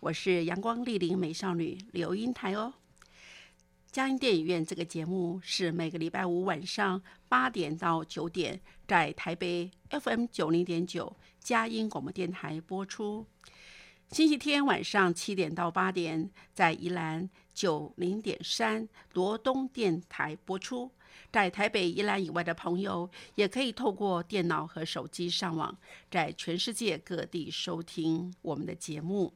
我是阳光丽玲美少女刘英台哦。佳音电影院这个节目是每个礼拜五晚上八点到九点，在台北 FM 九零点九佳音广播电台播出；星期天晚上七点到八点，在宜兰九零点三罗东电台播出。在台北、宜兰以外的朋友，也可以透过电脑和手机上网，在全世界各地收听我们的节目。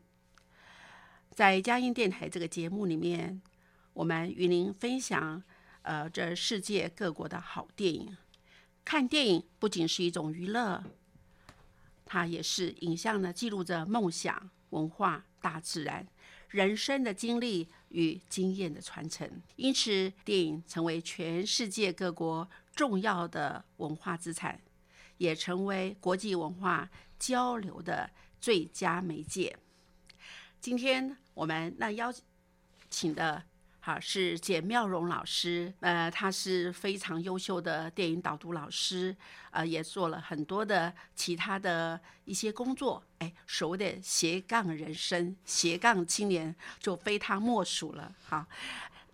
在佳音电台这个节目里面，我们与您分享，呃，这世界各国的好电影。看电影不仅是一种娱乐，它也是影像呢，记录着梦想、文化、大自然。人生的经历与经验的传承，因此电影成为全世界各国重要的文化资产，也成为国际文化交流的最佳媒介。今天我们那邀请的。好，是简妙荣老师，呃，他是非常优秀的电影导读老师，呃，也做了很多的其他的一些工作，哎，所谓的斜杠人生、斜杠青年就非他莫属了。好，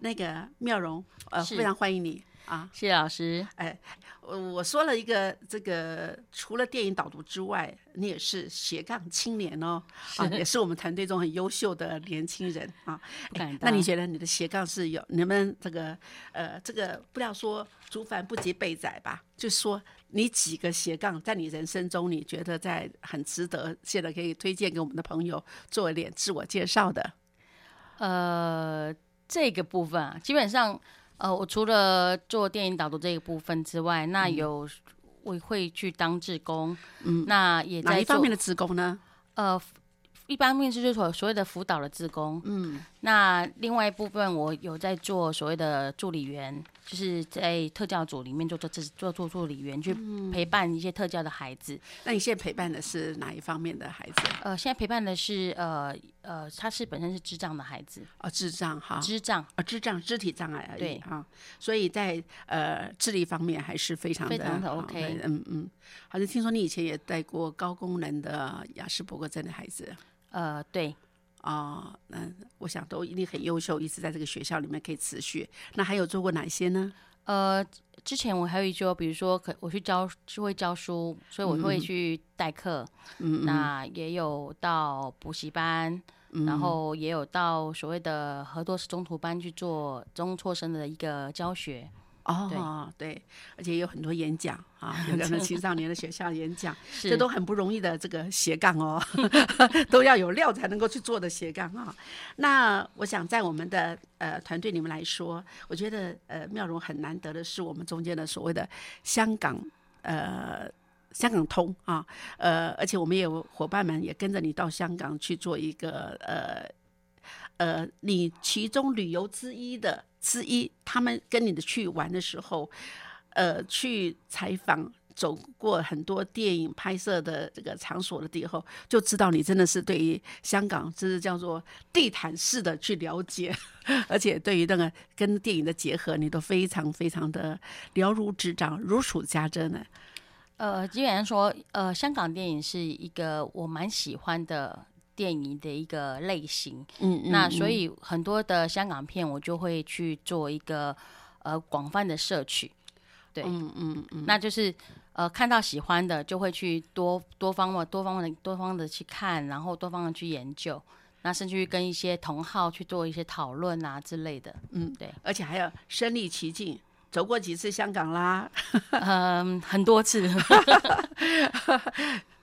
那个妙荣，呃，非常欢迎你。啊，谢谢老师。哎，我我说了一个这个，除了电影导读之外，你也是斜杠青年哦，啊，也是我们团队中很优秀的年轻人啊。那你觉得你的斜杠是有你们这个呃，这个不要说竹凡不及被宰吧，就说你几个斜杠在你人生中，你觉得在很值得，现在可以推荐给我们的朋友做一点自我介绍的。呃，这个部分啊，基本上。呃，我除了做电影导读这一部分之外，那有我会去当志工，嗯，那也在哪一方面的志工呢？呃。一方面是就所所谓的辅导的志工，嗯，那另外一部分我有在做所谓的助理员，就是在特教组里面做做做做助理员，去陪伴一些特教的孩子。那你现在陪伴的是哪一方面的孩子？呃，现在陪伴的是呃呃，他是本身是智障的孩子，哦，智障哈，智障。啊，智障肢体障碍而已，对。哈，所以在呃智力方面还是非常非常的 OK，嗯嗯，好像听说你以前也带过高功能的雅斯伯格症的孩子。呃，对，啊，嗯，我想都一定很优秀，一直在这个学校里面可以持续。那还有做过哪些呢？呃，之前我还有一就比如说，可我去教，是会教书，所以我会去代课。嗯那也有到补习班，然后也有到所谓的合作式中途班去做中辍生的一个教学。哦，对，而且有很多演讲啊，有 的青少年的学校演讲，这都很不容易的这个斜杠哦，都要有料才能够去做的斜杠啊。那我想在我们的呃团队里面来说，我觉得呃妙容很难得的是我们中间的所谓的香港呃香港通啊，呃，而且我们也有伙伴们也跟着你到香港去做一个呃呃你其中旅游之一的。之一，他们跟你的去玩的时候，呃，去采访，走过很多电影拍摄的这个场所的地后，就知道你真的是对于香港，这是叫做地毯式的去了解，而且对于那个跟电影的结合，你都非常非常的了如指掌，如数家珍呢。呃，基本上说，呃，香港电影是一个我蛮喜欢的。电影的一个类型，嗯，那所以很多的香港片我就会去做一个呃广泛的摄取，对，嗯嗯嗯，那就是呃看到喜欢的就会去多多方的多方的多方的去看，然后多方的去研究，那甚至于跟一些同好去做一些讨论啊之类的。嗯，对，而且还要身临其境，走过几次香港啦，嗯，很多次，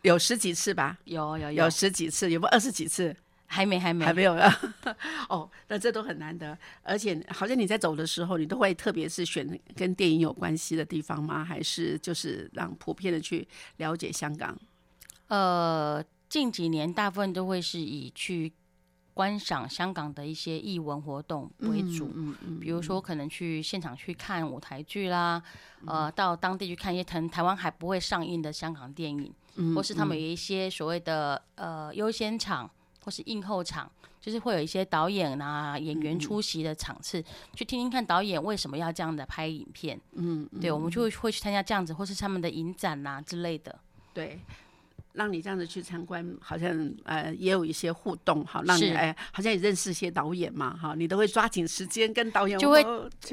有十几次吧，有有有十几次，有没有二十几次？还没还没还没有啊？哦，那这都很难得，而且好像你在走的时候，你都会特别是选跟电影有关系的地方吗？还是就是让普遍的去了解香港？呃，近几年大部分都会是以去观赏香港的一些艺文活动为主，嗯嗯，比如说可能去现场去看舞台剧啦，呃，到当地去看一些台台湾还不会上映的香港电影，或是他们有一些所谓的呃优先场或是映后场，就是会有一些导演啊演员出席的场次，去听听看导演为什么要这样的拍影片，嗯，对，我们就会会去参加这样子，或是他们的影展呐、之类的。对。让你这样子去参观，好像呃也有一些互动，哈，让你是。哎好像也认识一些导演嘛，哈，你都会抓紧时间跟导演就会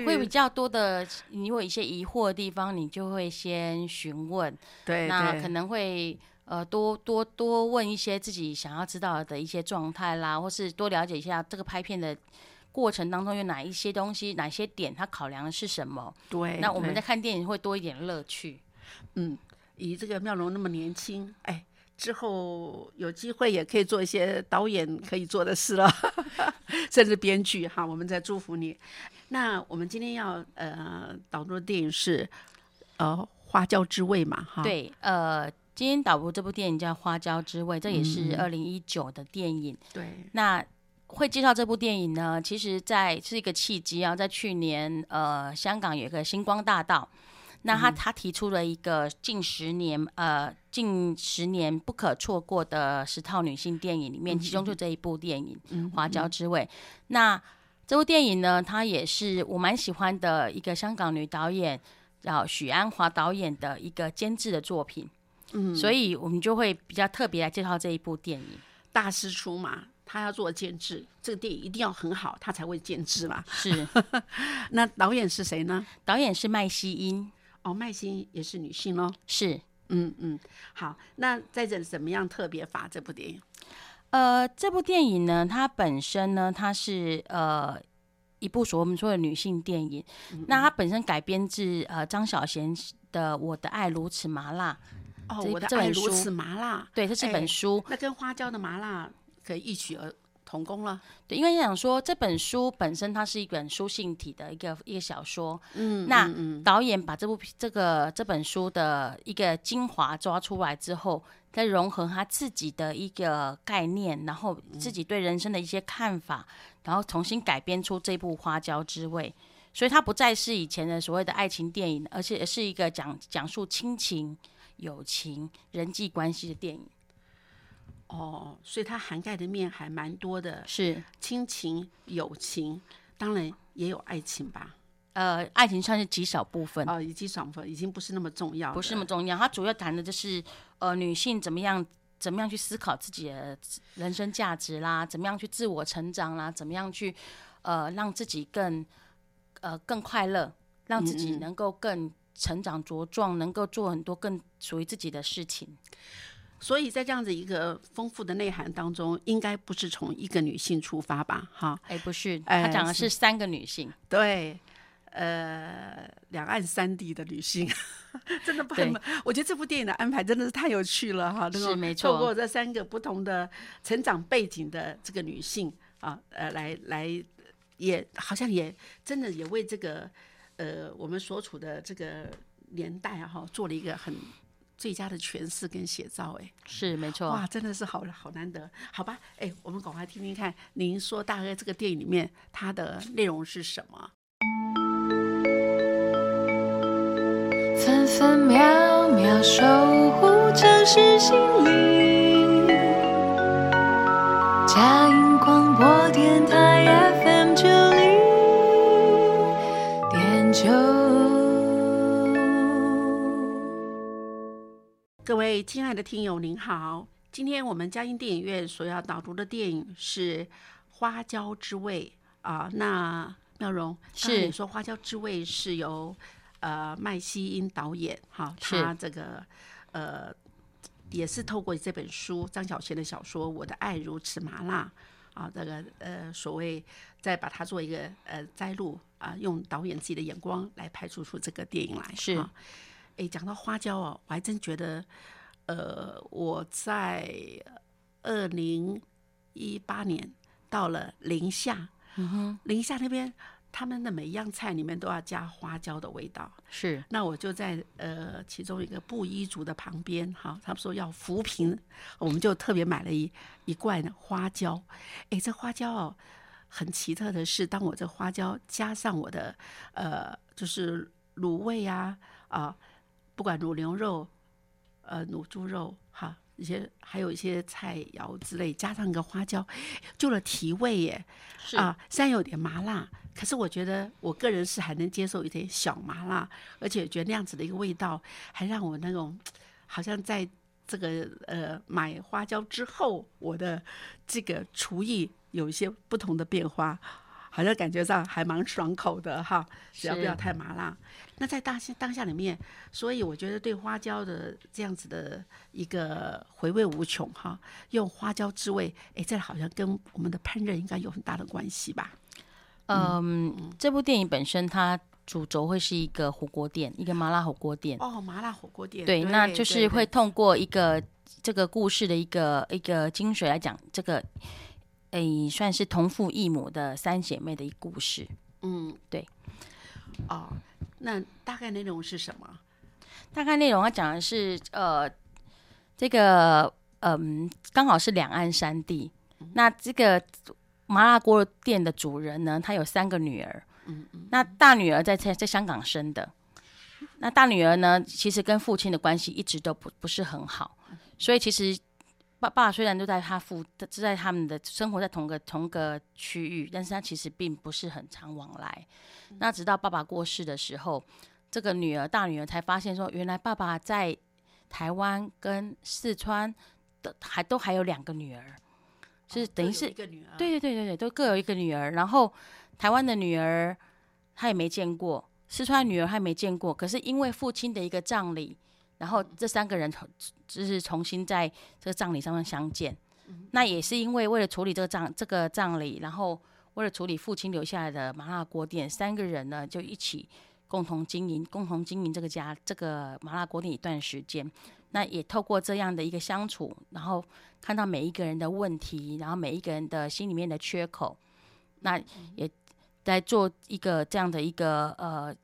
会比较多的，你有一些疑惑的地方，你就会先询问，对对。那可能会呃多多多问一些自己想要知道的一些状态啦，或是多了解一下这个拍片的过程当中有哪一些东西、哪些点，他考量的是什么。对，那我们在看电影会多一点乐趣。嗯，以这个妙容那么年轻，哎，之后有机会也可以做一些导演可以做的事了，甚至编剧哈，我们在祝福你。那我们今天要呃导入的电影是呃《花椒之味》嘛，哈，，对，呃，今天导播这部电影叫《花椒之味》，这也嗯是二零一九的电影。对，那会介绍这部电影呢，其实在是一个契机啊，在去年呃，香港有一个星光大道，那他他提出了一个近十年呃近十年不可错过的十套女性电影里面，其中就这一部电影《花椒之味》。那这部电影呢，它也是我蛮喜欢的一个香港女导演叫许鞍华导演的一个监制的作品，嗯，所以我们就会比较特别来介绍这一部电影。大师出马。他要做监制，这个电影一定要很好，他才会监制嘛。是 那导演是谁呢？导演是麦西因，哦，麦心也是女性喽。是嗯嗯，好，那在这怎么样特别法这部电影？呃，这部电影呢，它本身呢，它是呃一部所我们说的女性电影。那它本身改编自呃张小娴的《我的爱如此麻辣》，哦，我的爱如此麻辣，对，这是哎本书。那跟花椒的麻辣可以一曲而同工了。对，因为想说这本书本身它是一本书信体的一个一个小说，嗯那导演把这部这个这本书的一个精华抓出来之后，再融合他自己的一个概念，然后自己对人生的一些看法，然后重新改编出这部《花椒之味》。所以它不再是以前的所谓的爱情电影，而且是一个讲讲述亲情、友情、人际关系的电影。哦，所以它涵盖的面还蛮多的，是，亲情、友情，当然也有爱情吧。呃，爱情算是极少部分。哦，以及少部分已经不是那么重要，不是那么重要。它主要谈的就是呃女性怎么样怎么样去思考自己的人生价值啦，怎么样去自我成长啦，怎么样去呃让自己更呃更快乐，让自己能够更成长茁壮，能够做很多更属于自己的事情。所以在这样子一个丰富的内涵当中，应该不是从一个女性出发吧？哈，哎，不是，哎他讲的是是三个女性，对，呃，两岸三地的女性，真的很，我觉得这部电影的安排真的是太有趣了哈。能够是没错透过这三个不同的成长背景的这个女性啊，呃，来来，也好像也真的也为这个呃我们所处的这个年代啊哈，做了一个很最佳的诠释跟写照，哎。是没错。哇，真的是好好难得，好吧？哎，我们赶快听听看，您说大概这个电影里面它的内容是什么？分分秒秒守护城市心灵。佳音各位亲爱的听友，您好，今天我们嘉音电影院所要导读的电影是《花椒之味》啊。那妙容是你说《花椒之味》是由呃麦西英导演哈，是他这个呃也是透过这本书张小娴的小说《我的爱如此麻辣》啊，这个呃所谓再把它做一个呃摘录啊，用导演自己的眼光来拍出出这个电影来。是啊，哎，讲到花椒哦，我还真觉得，呃，我在二零一八年到了宁夏，嗯哼，宁夏那边他们的每一样菜里面都要加花椒的味道。是那我就在呃其中一个布依族的旁边，哈，他们说要扶贫，我们就特别买了一一罐花椒。诶，这花椒哦，很奇特的是，当我这花椒加上我的呃，就是卤味啊啊，不管卤牛肉、呃卤猪肉，哈，一些还有一些菜肴之类，加上一个花椒，就了提味耶。是啊，虽然有点麻辣，可是我觉得我个人是还能接受一点小麻辣，而且觉得那样子的一个味道，还让我那种好像在这个呃买花椒之后，我的这个厨艺有一些不同的变化。好像感觉上还蛮爽口的哈，只要不要太麻辣。那在当下当下里面，所以我觉得对花椒的这样子的一个回味无穷哈，用花椒之味，哎，这好像跟我们的烹饪应该有很大的关系吧？嗯，这部电影本身它主轴会是一个火锅店，一个麻辣火锅店。哦，麻辣火锅店，对，那就是会通过一个这个故事的一个一个精髓来讲，这个诶算是同父异母的三姐妹的一个故事。嗯，对。哦，那大概内容是什么？大概内容它讲的是呃，这个嗯，刚好是两岸三地。那这个麻辣锅店的主人呢，他有三个女儿。嗯嗯，那大女儿在在在香港生的，那大女儿呢，其实跟父亲的关系一直都不不是很好，所以其实爸爸虽然都在他父就在他们的生活在同个同个区域，但是他其实并不是很常往来。那直到爸爸过世的时候，这个女儿大女儿才发现说，原来爸爸在台湾跟四川的还都还有两个女儿，是等于是一个女儿，对对对对对，都各有一个女儿。然后台湾的女儿她也没见过，四川女儿她也没见过。可是因为父亲的一个葬礼，然后这三个人重就是重新在这个葬礼上面相见。那也是因为为了处理这个葬这个葬礼，然后为了处理父亲留下来的麻辣锅店，三个人呢就一起共同经营，共同经营这个家这个麻辣锅店一段时间。那也透过这样的一个相处，然后看到每一个人的问题，然后每一个人的心里面的缺口，那也在做一个这样的一个呃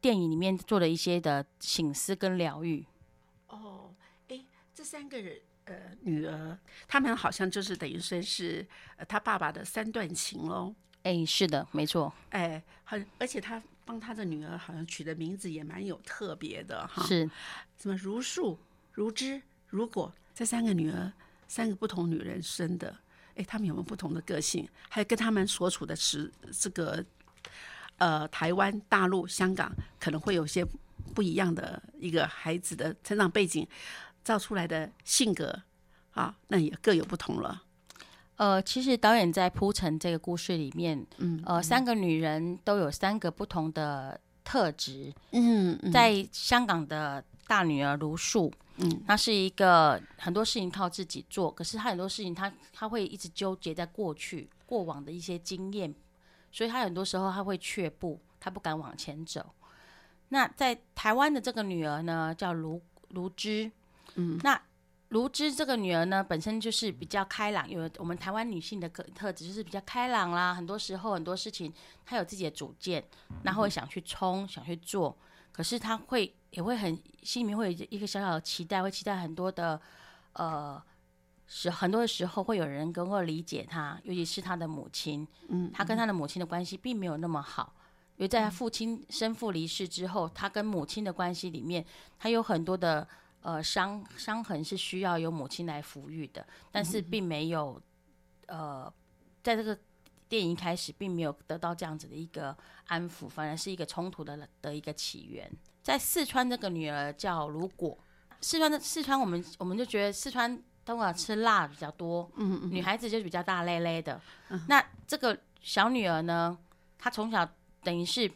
电影里面做了一些的醒思跟疗愈。哦，哎，这三个人呃女儿，他们好像就是等于说是呃他爸爸的三段情喽。哎，是的，没错，哎，很，而且他帮他的女儿好像取的名字也蛮有特别的哈，是什么如树、如枝、如果，这三个女儿，三个不同女人生的，哎，他们有没有不同的个性？还有跟他们所处的时这个呃台湾、大陆、香港，可能会有些不一样的一个孩子的成长背景，造出来的性格啊，那也各有不同了。呃，其实导演在铺陈这个故事里面，嗯呃，三个女人都有三个不同的特质。嗯，嗯在香港的大女儿卢素，嗯，她是一个很多事情靠自己做，可是她很多事情她她会一直纠结在过去过往的一些经验，所以她很多时候她会却步，她不敢往前走。那在台湾的这个女儿呢，叫卢卢芝，嗯，那卢芝这个女儿呢，本身就是比较开朗，有我们台湾女性的个特质就是比较开朗啦，很多时候很多事情她有自己的主见，然后会想去冲，想去做，可是她会也会很心里面会有一个小小的期待，会期待很多的呃时很多的时候会有人能够理解她，尤其是她的母亲，嗯，她跟她的母亲的关系并没有那么好。因为在他父亲生父离世之后，他跟母亲的关系里面，他有很多的呃伤伤痕是需要由母亲来抚育的，但是并没有呃在这个电影一开始并没有得到这样子的一个安抚，反而是一个冲突的的一个起源。在四川这个女儿叫如果，四川的四川我们我们就觉得四川都啊吃辣比较多，嗯嗯女孩子就比较大咧咧的。那这个小女儿呢，她从小等于是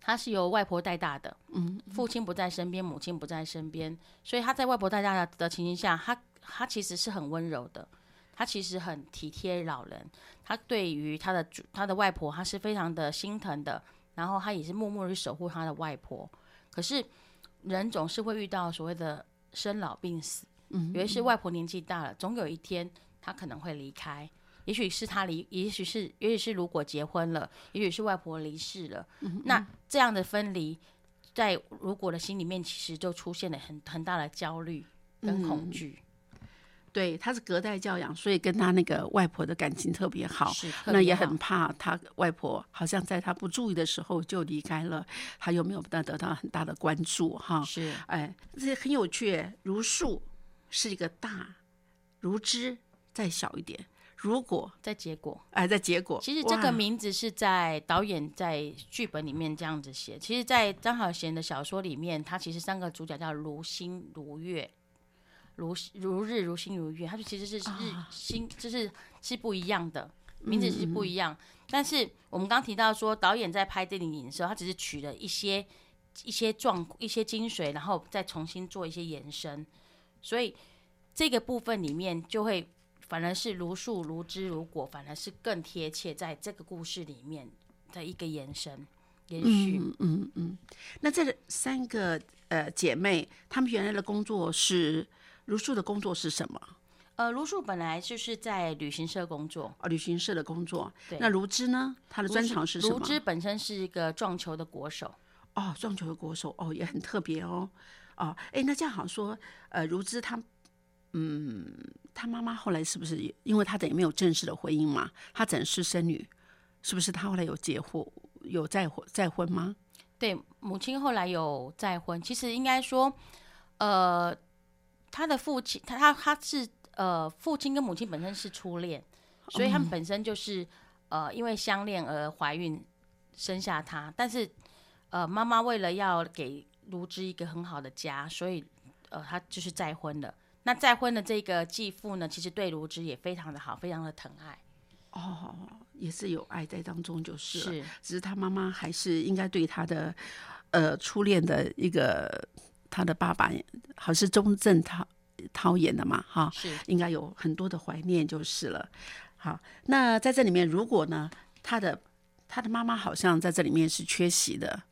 他是由外婆带大的，嗯，父亲不在身边，母亲不在身边，所以他在外婆带大的的情形下，他他其实是很温柔的。他其实很体贴老人，他对于他的主他的外婆，他是非常的心疼的，然后他也是默默的去守护他的外婆。可是人总是会遇到所谓的生老病死，嗯，有一是外婆年纪大了，总有一天他可能会离开，也许是他离，也许是，也许是如果结婚了，也许是外婆离世了，那这样的分离，在如果的心里面，其实就出现了很很大的焦虑跟恐惧。对，他是隔代教养，所以跟他那个外婆的感情特别好。是，那也很怕他外婆好像在他不注意的时候就离开了，他又没有得得到很大的关注哈。是，哎，这很有趣。如树是一个大，如枝再小一点。如果在结果，哎，在结果。其实这个名字是在导演在剧本里面这样子写。其实，在张小娴的小说里面，他其实三个主角叫如星如月。如如日如星如月，它就其实是日星，就是是不一样的名字是不一样。但是我们刚提到说，导演在拍电影的时候，他只是取了一些一些状一些精髓，然后再重新做一些延伸。所以这个部分里面就会反而是如树如枝如果，反而是更贴切在这个故事里面的一个延伸延续。嗯嗯嗯。那这三个呃姐妹，她们原来的工作是。如树的工作是什么？呃，如树本来就是在旅行社工作，哦，旅行社的工作。那如芝呢？他的专长是什么？如芝本身是一个撞球的国手。哦，撞球的国手，哦，也很特别哦。哦，哎，那这样好像说，呃，如芝她，嗯，她妈妈后来是不是因为他等于没有正式的婚姻嘛？他只是生女，是不是？他后来有结婚，有再婚再婚吗？对，母亲后来有再婚。其实应该说，呃。他的父亲，他他他是呃，父亲跟母亲本身是初恋，所以他们本身就是呃，因为相恋而怀孕生下他。但是呃，妈妈为了要给卢芝一个很好的家，所以呃，他就是再婚了。那再婚的这个继父呢，其实对卢植也非常的好，非常的疼爱。哦，也是有爱在当中，就是是，只是他妈妈还是应该对他的呃初恋的一个。他的爸爸好像是钟镇涛涛演的嘛，哈，是应该有很多的怀念就是了。好，那在这里面，如果呢，他的他的妈妈好像在这里面是缺席的。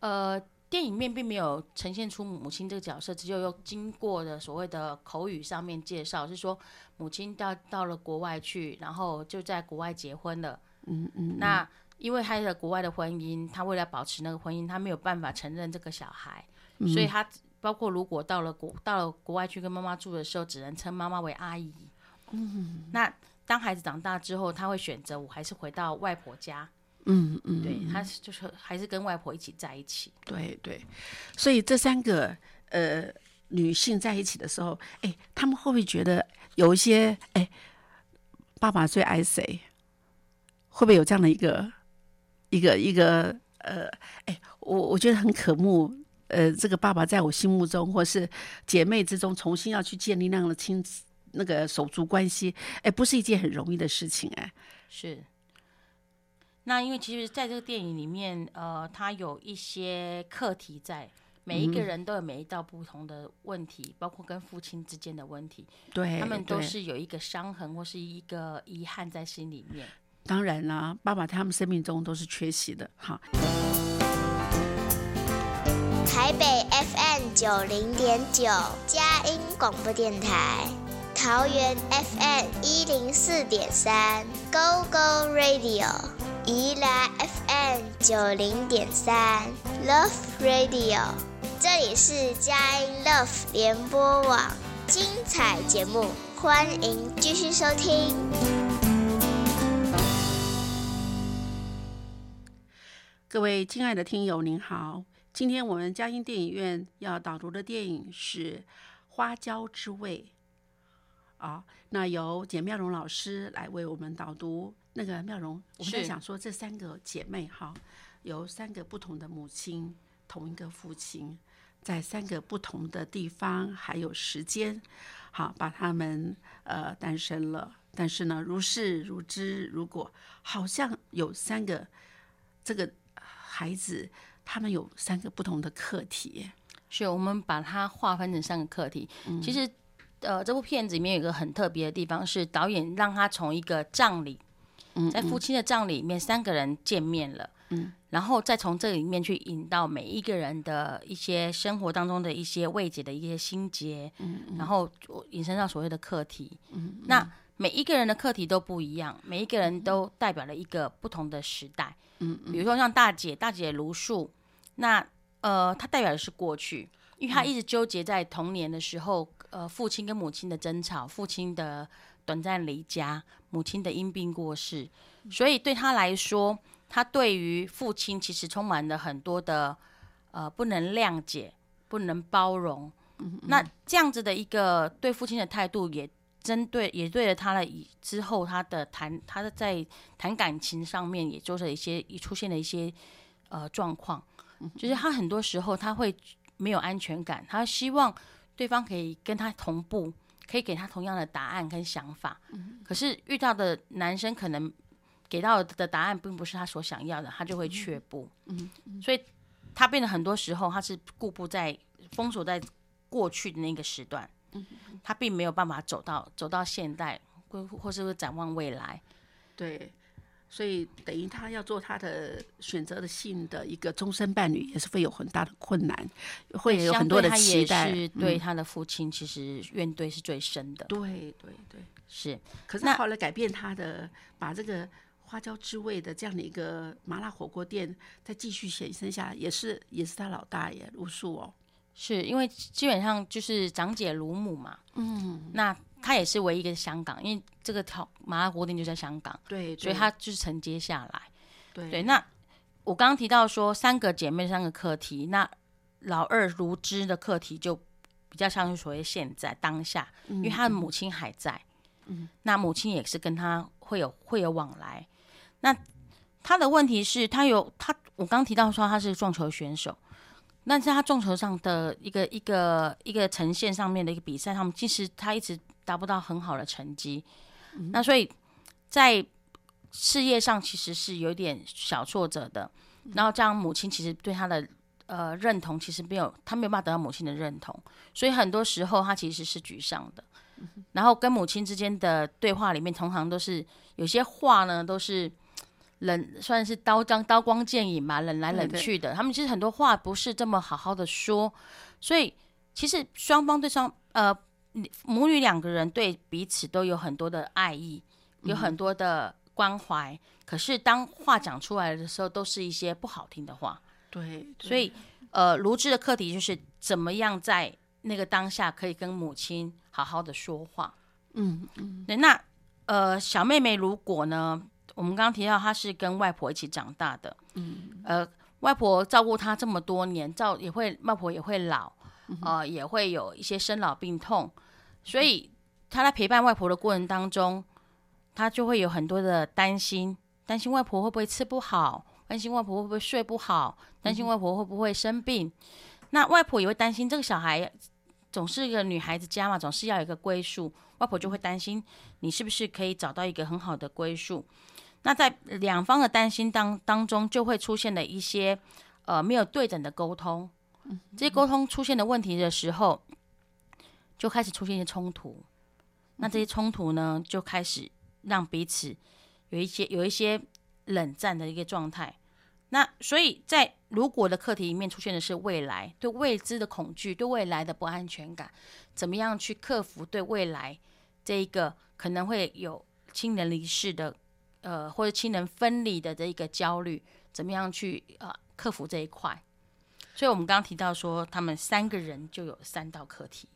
呃，电影面并没有呈现出母亲这个角色，只有用经过的所谓的口语上面介绍，是说母亲到到了国外去，然后就在国外结婚了。嗯嗯。那因为他的国外的婚姻，他为了保持那个婚姻，他没有办法承认这个小孩。所以他包括如果到了国到了国外去跟妈妈住的时候，只能称妈妈为阿姨。嗯，那当孩子长大之后，他会选择我还是回到外婆家。嗯嗯，对他就是还是跟外婆一起在一起。对对，所以这三个呃女性在一起的时候，哎，他们会不会觉得有一些哎，爸爸最爱谁？会不会有这样的一个一个一个呃，哎，我我觉得很可慕。呃，这个爸爸在我心目中，或是姐妹之中，重新要去建立那样的亲子那个手足关系，哎，不是一件很容易的事情，哎，是。那因为其实在这个电影里面，呃，它有一些课题在，每一个人都有每一道不同的问题，包括跟父亲之间的问题，对，他们都是有一个伤痕或是一个遗憾在心里面。当然啦，爸爸他们生命中都是缺席的，哈。台北 FM 九零点九佳音广播电台，桃园 FM 一零四点三 Go Go Radio，宜兰 FM 九零点三 Love Radio，这里是佳音 Love 联播网，精彩节目，欢迎继续收听。各位亲爱的听友，您好。今天我们嘉音电影院要导读的电影是《花椒之味》啊，那由简妙容老师来为我们导读。那个妙容，我们在想说，这三个姐妹哈，有三个不同的母亲，同一个父亲，在三个不同的地方还有时间，好把他们呃诞生了。但是呢，如是如知，如果好像有三个这个孩子。他们有三个不同的课题，是我们把它划分成三个课题。其实呃，这部片子里面有一个很特别的地方，是导演让他从一个葬礼，在父亲的葬礼里面，三个人见面了，嗯，然后再从这里面去引到每一个人的一些生活当中的一些未解的一些心结，嗯，然后引申到所谓的课题，嗯，那每一个人的课题都不一样，每一个人都代表了一个不同的时代，嗯，比如说像大姐，大姐卢树，那呃，她代表的是过去。因为他一直纠结在童年的时候，呃，父亲跟母亲的争吵，父亲的短暂离家，母亲的因病过世，所以对他来说，他对于父亲其实充满了很多的呃不能谅解、不能包容。那这样子的一个对父亲的态度，也针对也对了他的之后他的谈他的在谈感情上面，也就是一些也出现了一些呃状况，就是他很多时候他会。没有安全感，他希望对方可以跟他同步，可以给他同样的答案跟想法。可是遇到的男生可能给到的答案并不是他所想要的，他就会却步。嗯，所以他变得很多时候他是固步在封锁在过去的那个时段。嗯，他并没有办法走到走到现代，或或是展望未来。对。所以等于他要做他的选择的性的一个终身伴侣，也是会有很大的困难，会有很多的期待。是对他的父亲，其实怨怼是最深的。对对对，是。可是后来改变他的，把这个花椒之味的这样的一个麻辣火锅店再继续显生下来，也是也是他老大爷卢树哦。是因为基本上就是长姐如母嘛。嗯。那。他也是唯一一个香港，因为这个条麻辣锅店就在香港，对，所以他就是承接下来。对，那我刚刚提到说三个姐妹三个课题，那老二如芝的课题就比较像是所谓现在当下，因为他的母亲还在，嗯，那母亲也是跟他会有会有往来。那他的问题是，他有他，我刚提到说他是撞球选手。但是他撞球上的一个一个一个呈现上面的一个比赛他们，其实他一直达不到很好的成绩，那所以在事业上其实是有点小挫折的。然后这样母亲其实对他的呃认同其实没有，他没有办法得到母亲的认同，所以很多时候他其实是沮丧的。然后跟母亲之间的对话里面，通常都是有些话呢都是。冷算是刀张刀光剑影嘛，冷来冷去的。他们其实很多话不是这么好好的说，所以其实双方对双呃母女两个人对彼此都有很多的爱意，有很多的关怀。可是当话讲出来的时候，都是一些不好听的话。对，所以呃，卢志的课题就是怎么样在那个当下可以跟母亲好好的说话。嗯嗯。那呃，小妹妹如果呢？我们刚刚提到，她是跟外婆一起长大的，嗯，呃，外婆照顾她这么多年，照也会外婆也会老，呃，也会有一些生老病痛，所以他在陪伴外婆的过程当中，他就会有很多的担心，担心外婆会不会吃不好，担心外婆会不会睡不好，担心外婆会不会生病，那外婆也会担心这个小孩总是一个女孩子家嘛，总是要有一个归宿，外婆就会担心你是不是可以找到一个很好的归宿。那在两方的担心当当中，就会出现了一些呃没有对等的沟通，这些沟通出现的问题的时候，就开始出现一些冲突。那这些冲突呢，就开始让彼此有一些有一些冷战的一个状态。那所以在如果的课题里面出现的是未来对未知的恐惧，对未来的不安全感，怎么样去克服对未来这一个可能会有亲人离世的。呃，或者亲人分离的这一个焦虑，怎么样去呃克服这一块？所以，我们刚刚提到说，他们三个人就有三道课题。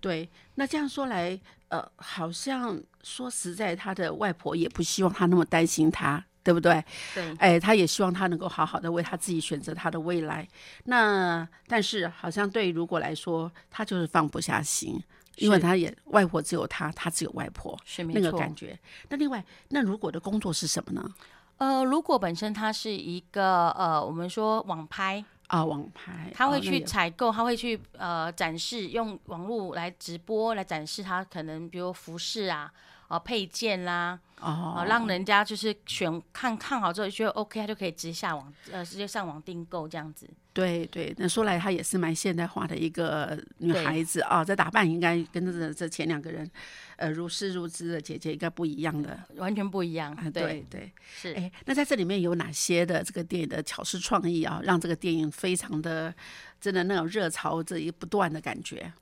对，那这样说来，呃，好像说实在，他的外婆也不希望他那么担心他，对不对？对。哎，他也希望他能够好好的为他自己选择他的未来。那但是，好像对如果来说，他就是放不下心。因为他也外婆只有他，他只有外婆，是那个感觉。那另外，那如果的工作是什么呢？呃，如果本身他是一个呃，我们说网拍啊，网拍，他会去采购，他会去呃展示，用网络来直播来展示他可能比如服饰啊，呃配件啦，哦呃，让人家就是选看看好之后觉得 OK，他就可以直接下网呃直接上网订购这样子。对对，那说来她也是蛮现代化的一个女孩子啊，这打扮应该跟这这前两个人，呃，如诗如织的姐姐应该不一样的完全不一样啊。，对对，是。哎，那在这里面有哪些的这个电影的巧思创意啊，让这个电影非常的真的那种热潮这一不断的感觉？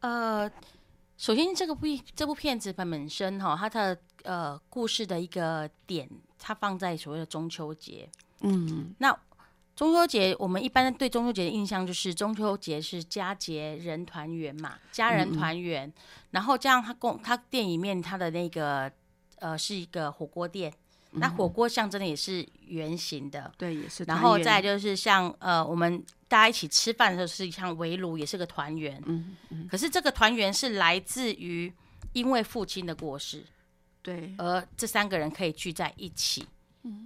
呃，首先这个部这部片子本身哈，它的呃故事的一个点，它放在所谓的中秋节。嗯，那中秋节，我们一般对中秋节的印象就是中秋节是佳节人团圆嘛，家人团圆。然后这样，它公它店里面它的那个呃是一个火锅店，那火锅象征的也是圆形的。对，也是然。后再就是像呃，我们大家一起吃饭的时候是像围炉，也是个团圆。嗯嗯，可是这个团圆是来自于因为父亲的过世，对，而这三个人可以聚在一起。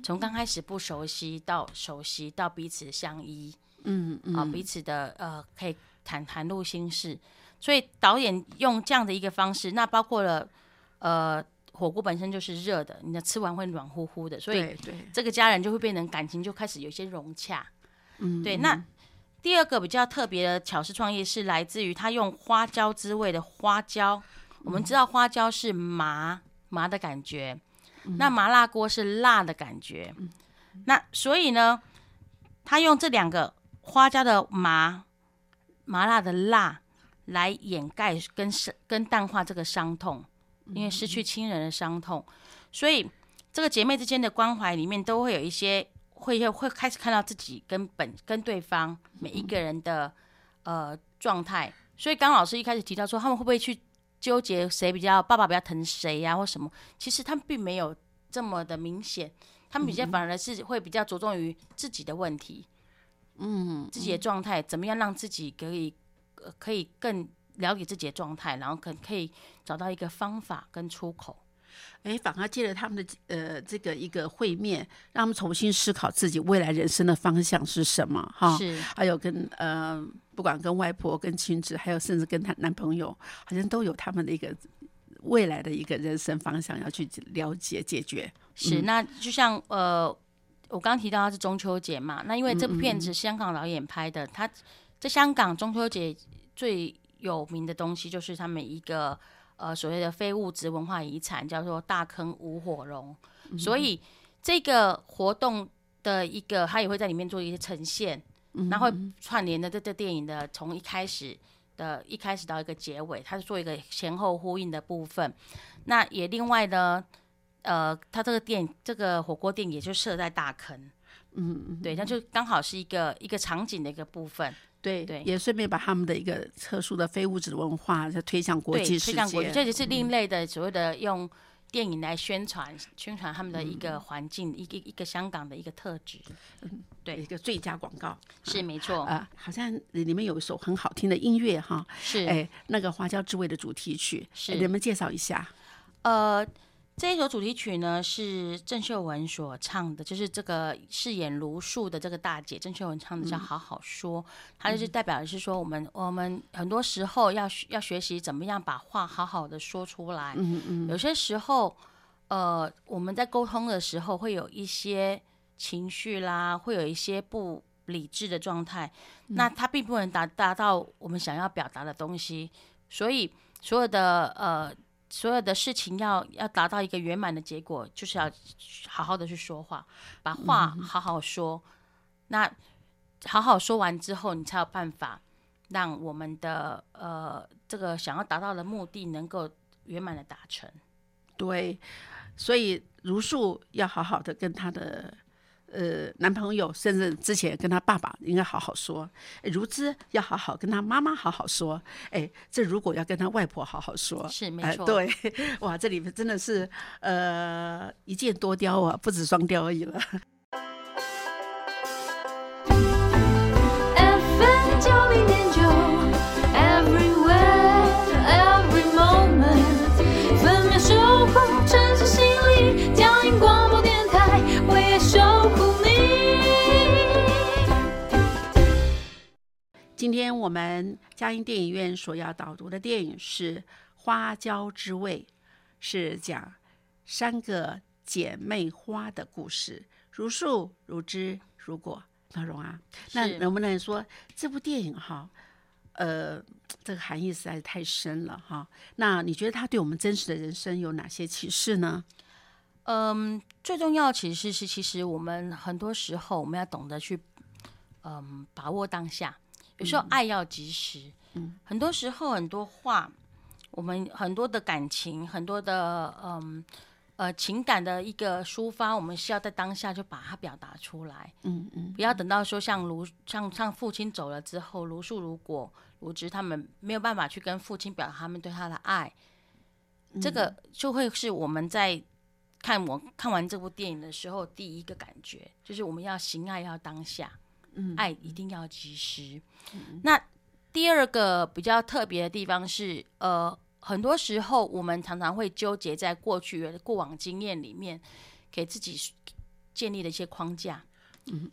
从刚开始不熟悉到熟悉，到彼此相依嗯嗯啊，彼此的呃可以谈谈露心事。所以导演用这样的一个方式，那包括了呃火锅本身就是热的，你的吃完会暖乎乎的，所以对对，这个家人就会变成感情就开始有些融洽。嗯，对，嗯那第二个比较特别的巧思创意是来自于他用花椒滋味的花椒。我们知道花椒是麻麻的感觉，那麻辣锅是辣的感觉。那所以呢，他用这两个花椒的麻麻辣的辣来掩盖跟伤跟淡化这个伤痛，因为失去亲人的伤痛，所以这个姐妹之间的关怀里面都会有一些会会开始看到自己跟本跟对方每一个人的呃状态。所以刚老师一开始提到说，他们会不会去纠结谁比较爸爸比较疼谁呀、或什么？其实他们并没有这么的明显，他们比较反而是会比较着重于自己的问题，嗯，自己的状态，怎么样让自己可以呃可以更了解自己的状态，然后可可以找到一个方法跟出口。哎，反而借着他们的呃这个一个会面，让他们重新思考自己未来人生的方向是什么哈。是还有跟呃，不管跟外婆、跟亲子，还有甚至跟她男朋友，好像都有他们的一个未来的一个人生方向要去了解、解决。是，那就像呃，我刚刚提到它是中秋节嘛，那因为这部片嗯子香港导演拍的，他在香港中秋节最有名的东西就是他们一个呃所谓的非物质文化遗产，叫做大坑舞火龙，嗯所以这个活动的一个，它也会在里面做一些呈现，嗯然后会串联的这这电影的从一开始。的一开始到一个结尾，它是做一个前后呼应的部分。那也另外呢，呃，它这个店这个火锅店也就设在大坑，嗯，嗯对，那就刚好是一个一个场景的一个部分，对对。也顺便把他们的一个特殊的非物质文化就推向国，际世界。推向国际，这也是另类的所谓的用电影来宣传宣传他们的一嗯。个环境，一个一个香港的一个特质，嗯对。一个最佳广告。是没错，啊、好像里面有一首很好听的音乐哈，是。哎，那个花椒之味的主题曲，是。哎你们介绍一下。呃，这一首主题曲呢是郑秀文所唱的，就是这个饰演卢树的这个大姐郑秀文唱的叫《好好说》，它就是代表的是说我们我们很多时候要要学习怎么样把话好好的说出来。嗯嗯有些时候，呃，我们在沟通的时候会有一些情绪啦，会有一些不理智的状态，那它并不能达达到我们想要表达的东西，所以所有的呃。所有的事情要要达到一个圆满的结果，就是要好好的去说话，把话好好说。那好好说完之后，你才有办法让我们的呃这个想要达到的目的能够圆满的达成。对，所以如素要好好的跟他的呃男朋友，甚至之前跟他爸爸应该好好说。哎如之要好好跟他妈妈好好说。哎，这如果要跟他外婆好好说，哎是没错，对，哇，这里面真的是呃一箭多雕啊，不止双雕而已了。FM 九零今天我们嘉音电影院所要导读的电影是《花椒之味》，是讲三个姐妹花的故事，如树、如枝、如果。那荣啊，那能不能说这部电影哈，呃，这个含义实在是太深了哈？那你觉得它对我们真实的人生有哪些启示呢？嗯，最重要其实是，其实我们很多时候我们要懂得去，嗯，把握当下。有时候爱要及时，嗯，很多时候很多话，我们很多的感情，很多的嗯呃情感的一个抒发，我们是要在当下就把它表达出来，嗯嗯，不要等到说像卢像像父亲走了之后，卢树、如果卢植他们没有办法去跟父亲表达他们对他的爱，这个就会是我们在看我看完这部电影的时候第一个感觉，就是我们要行爱要当下，嗯爱一定要及时。那第二个比较特别的地方是，呃，很多时候我们常常会纠结在过去的过往经验里面，给自己建立的一些框架。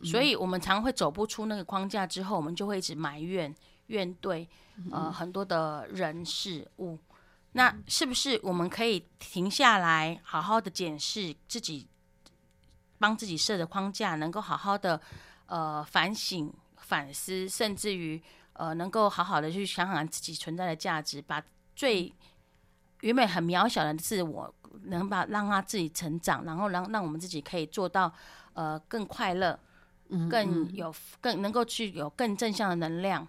所以我们常会走不出那个框架之后，我们就会一直埋怨、怨对，呃，很多的人事物。那是不是我们可以停下来，好好的检视自己，帮自己设的框架，能够好好的呃反省、反思，甚至于呃能够好好的去想想自己存在的价值，把最原本很渺小的自我，能把让他自己成长，然后让让我们自己可以做到呃更快乐，更有更能够去有更正向的能量。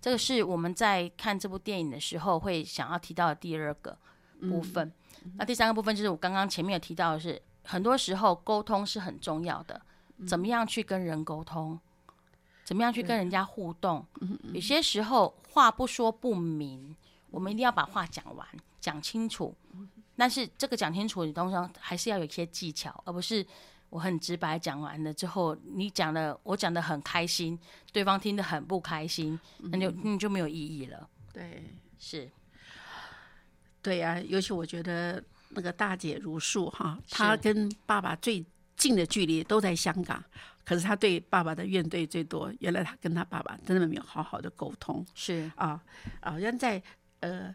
这个是我们在看这部电影的时候会想要提到的第二个部分。那第三个部分就是我刚刚前面有提到的是，很多时候沟通是很重要的，怎么样去跟人沟通，怎么样去跟人家互动。有些时候话不说不明，我们一定要把话讲完，讲清楚。但是这个讲清楚你通常还是要有一些技巧，而不是我很直白讲完了之后，你讲的我讲的很开心，对方听得很不开心，那就那就没有意义了。对。是。对呀、尤其我觉得那个大姐如树哈，她跟爸爸最近的距离都在香港，可是他对爸爸的怨怼最多。原来他跟他爸爸真的没有好好的沟通是啊，好像在呃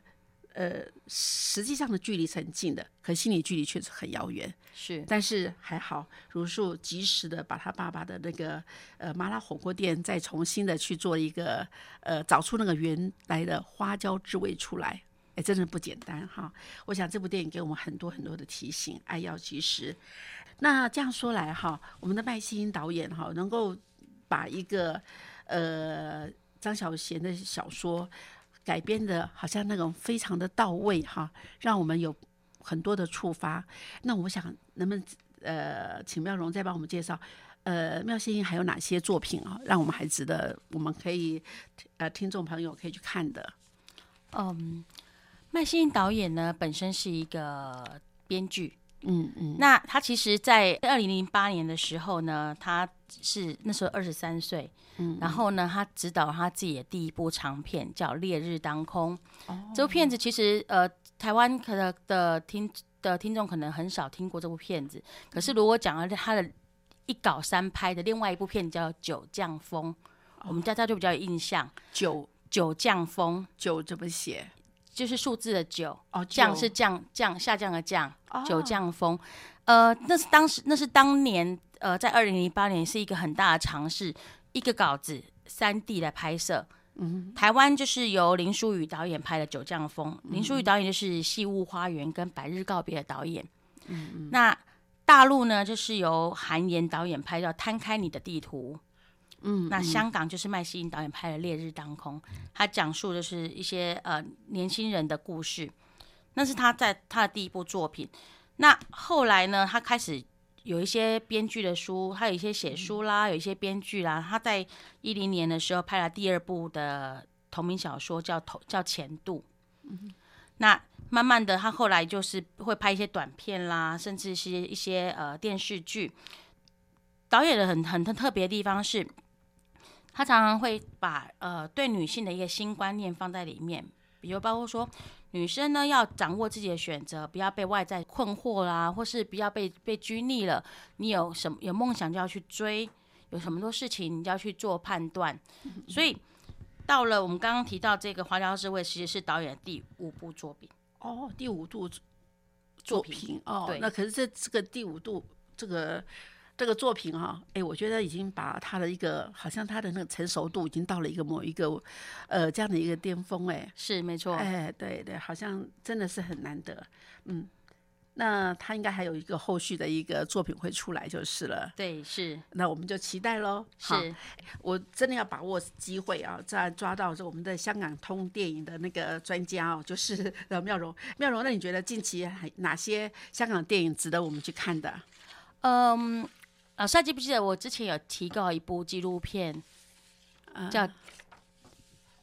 呃实际上的距离是很近的，可心理距离却是很遥远。是但是还好，如树及时的把他爸爸的那个呃麻辣火锅店再重新的去做一个呃找出那个原来的花椒之味出来，哎，真的不简单哈！我想这部电影给我们很多很多的提醒，爱要及时。那这样说来哈，我们的麦希英导演哈，能够把一个呃张小娴的小说改编的，好像那种非常的到位哈，让我们有很多的触发。那我想，能不能呃，请妙容再帮我们介绍，呃，妙心英还有哪些作品啊，让我们还值得我们可以呃听众朋友可以去看的？嗯，麦新导演呢本身是一个编剧，嗯嗯，那他其实，在二零零八年的时候呢，他是那时候二十三岁，嗯，然后呢，他执导他自己的第一部长片叫《烈日当空》。哦。这部片子其实呃，台湾可能的听的听众可能很少听过这部片子，可是如果讲了他的一稿三拍的另外一部片叫《九降风》，我们大家就比较有印象，九《九降风》九怎么写？就是数字的九，哦，降是降降下降的降，哦九降风，呃，那是当时那是当年呃，在二零零八年是一个很大的尝试，一个稿子三 D 来拍摄。嗯，台湾就是由林书宇导演拍的《九降风》，林书宇导演就是《戏雾花园》跟《百日告别》的导演。嗯嗯，那大陆呢，就是由韩延导演拍叫《摊开你的地图》。嗯，那香港就是麦希英导演拍的《烈日当空》，他讲述的是一些呃年轻人的故事，那是他在他的第一部作品。那后来呢，他开始有一些编剧的书，他有一些写书啦，有一些编剧啦。他在一零年的时候拍了第二部的同名小说，叫《头叫前度》。那慢慢的，他后来就是会拍一些短片啦，甚至是一些呃电视剧。导演的很很很特别的地方是，他常常会把呃对女性的一个新观念放在里面，比如包括说女生呢要掌握自己的选择，不要被外在困惑啦，或是不要被被拘泥了。你有什么有梦想就要去追，有什么多事情你就要去做判断。所以到了我们刚刚提到这个《花椒之味》，其实是导演的第五部作品。哦，第五度作作品。品哦对。那可是这这个第五度这个这个作品哈、哎，我觉得已经把他的一个好像他的那个成熟度已经到了一个某一个呃这样的一个巅峰哎。是没错，哎，对对，好像真的是很难得，嗯。那他应该还有一个后续的一个作品会出来就是了，对，是那我们就期待喽。好是，我真的要把握机会啊，再抓到这我们的香港通电影的那个专家哦，就是呃妙容。妙容，那你觉得近期还哪些香港电影值得我们去看的？嗯，老师还记不记得我之前有提过一部纪录片，啊叫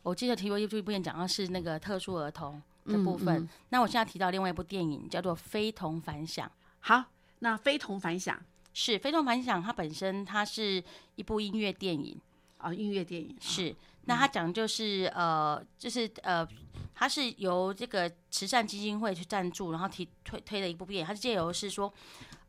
我记得提过一部纪录片，讲的是那个特殊儿童的部分。嗯那我现在提到另外一部电影叫做《非同凡响》。好，那非同凡响是《非同凡响》，它本身它是一部音乐电影，啊、音乐电影是。那它讲就是呃，就是呃，它是由这个慈善基金会去赞助，然后提推推的一部电影。它是借由是说，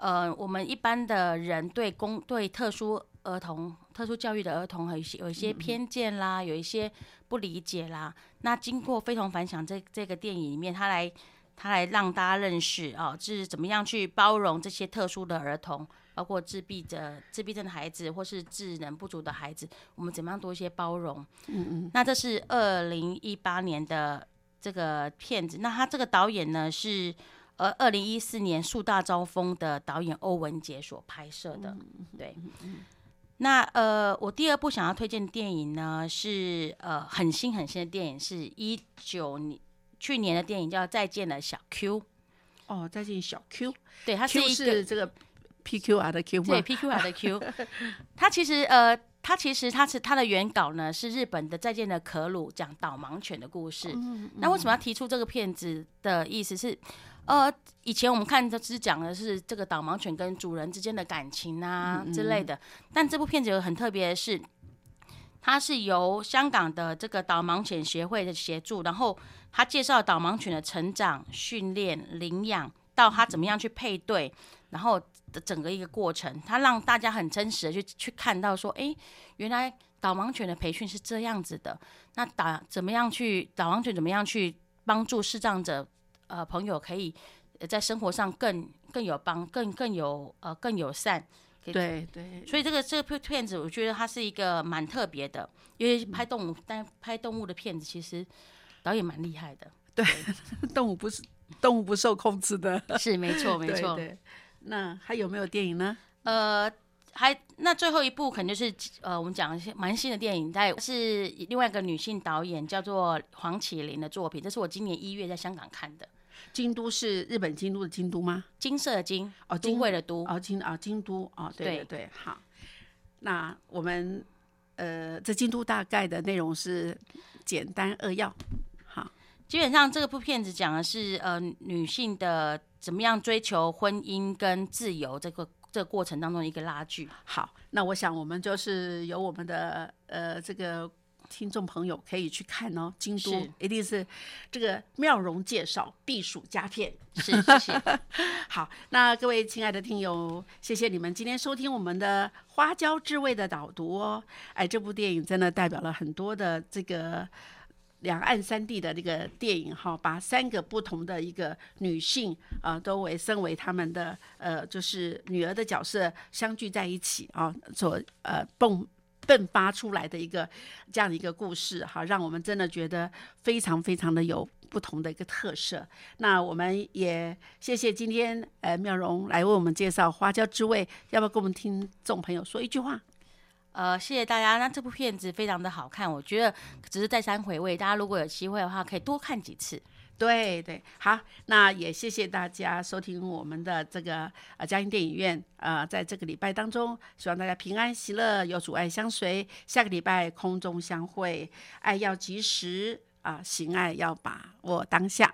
呃，我们一般的人对公对特殊儿童、特殊教育的儿童，有一些有一些偏见啦，有一些不理解啦。那经过《非同凡响》这这个电影里面，他来他来让大家认识啊，就是怎么样去包容这些特殊的儿童。包括自闭者、自闭症的孩子，或是智能不足的孩子，我们怎么样多一些包容？嗯嗯。那这是二零一八年的这个片子，那他这个导演呢是呃二零一四年树大招风的导演欧文杰所拍摄的，对。那呃，我第二部想要推荐的电影呢是呃很新很新的电影，是一九年去年的电影，叫《再见了小 Q》。哦，再见小 Q，对，它是一个是这个 PQR 的 Q 吗？对 PQR 的 Q，它其实呃，它其实它是它的原稿呢是日本的《再见的可鲁》讲导盲犬的故事。那为什么要提出这个片子的意思是，呃，以前我们看都只讲的是这个导盲犬跟主人之间的感情啊之类的，但这部片子有很特别的是。它是由香港的这个导盲犬协会的协助，然后他介绍导盲犬的成长、训练、领养，到它怎么样去配对，然后的整个一个过程，它让大家很真实的去去看到说，诶，原来导盲犬的培训是这样子的。那导怎么样去导盲犬怎么样去帮助视障者呃朋友可以呃在生活上更更有帮更更有呃更友善。对对，所以这个这个片片子，我觉得它是一个蛮特别的，因为拍动物，但拍动物的片子其实导演蛮厉害的。对 动物不是动物不受控制的，是没错没错。对对。那还有没有电影呢？呃，还那最后一部可能就是呃，我们讲一些蛮新的电影，它是另外一个女性导演叫做黄启玲的作品，这是我今年一月在香港看的，《京都是日本京都的京都吗？金色的金哦，都京会的都，哦，京啊京都哦，对对对对，好。那我们呃，这京都大概的内容是简单扼要。好，基本上这部片子讲的是呃女性的怎么样追求婚姻跟自由这个这个过程当中的一个拉锯。好，那我想我们就是由我们的呃这个听众朋友可以去看哦，京都一定是这个妙容介绍避暑佳片。是，谢谢。好，那各位亲爱的听友，谢谢你们今天收听我们的《花椒之味》的导读哦。哎，这部电影真的代表了很多的这个两岸三地的这个电影哈，把三个不同的一个女性啊、都为身为他们的呃就是女儿的角色相聚在一起啊，所呃迸迸发出来的一个这样的一个故事哈，让我们真的觉得非常非常的有不同的一个特色。那我们也谢谢今天呃妙容来为我们介绍花椒之味，要不要跟我们听众朋友说一句话？呃，谢谢大家。那这部片子非常的好看，我觉得只是再三回味，大家如果有机会的话，可以多看几次。对对，好，那也谢谢大家收听我们的这个呃嘉音电影院，呃，在这个礼拜当中，希望大家平安喜乐，有主爱相随。下个礼拜空中相会，爱要及时啊、行爱要把握当下。